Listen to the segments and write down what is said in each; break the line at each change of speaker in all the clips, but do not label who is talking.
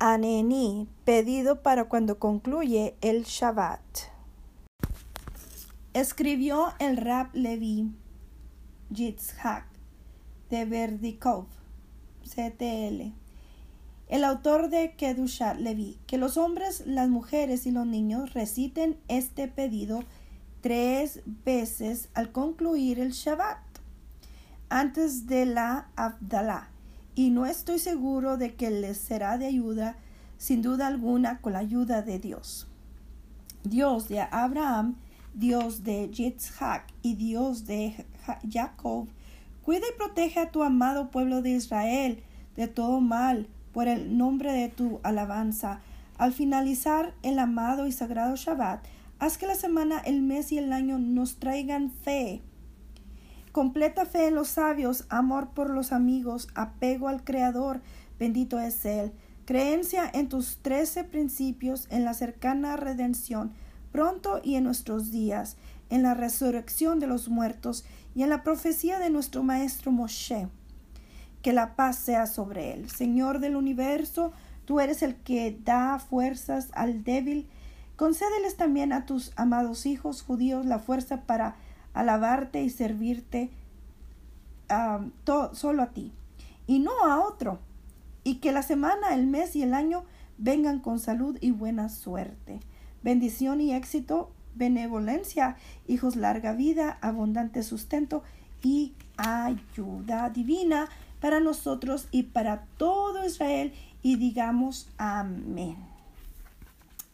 Anení, pedido para cuando concluye el Shabbat. Escribió el Rab Levi Yitzhak de Verdikov, CTL, el autor de Kedushat Levi, que los hombres, las mujeres y los niños reciten este pedido tres veces al concluir el Shabbat, antes de la Abdalá, y no estoy seguro de que les será de ayuda, sin duda alguna, con la ayuda de Dios. Dios de Abraham, Dios de Yitzhak y Dios de Jacob, cuida y protege a tu amado pueblo de Israel de todo mal por el nombre de tu alabanza. Al finalizar el amado y sagrado Shabbat, haz que la semana, el mes y el año nos traigan fe. Completa fe en los sabios, amor por los amigos, apego al Creador, bendito es Él. Creencia en tus trece principios, en la cercana redención, pronto y en nuestros días, en la resurrección de los muertos y en la profecía de nuestro Maestro Moshe. Que la paz sea sobre él. Señor del universo, tú eres el que da fuerzas al débil. Concédeles también a tus amados hijos judíos la fuerza para alabarte y servirte solo a ti y no a otro. Y que la semana, el mes y el año vengan con salud y buena suerte. Bendición y éxito, benevolencia, hijos, larga vida, abundante sustento y ayuda divina para nosotros y para todo Israel. Y digamos amén.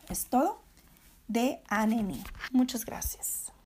Es todo de Aneni. Muchas gracias.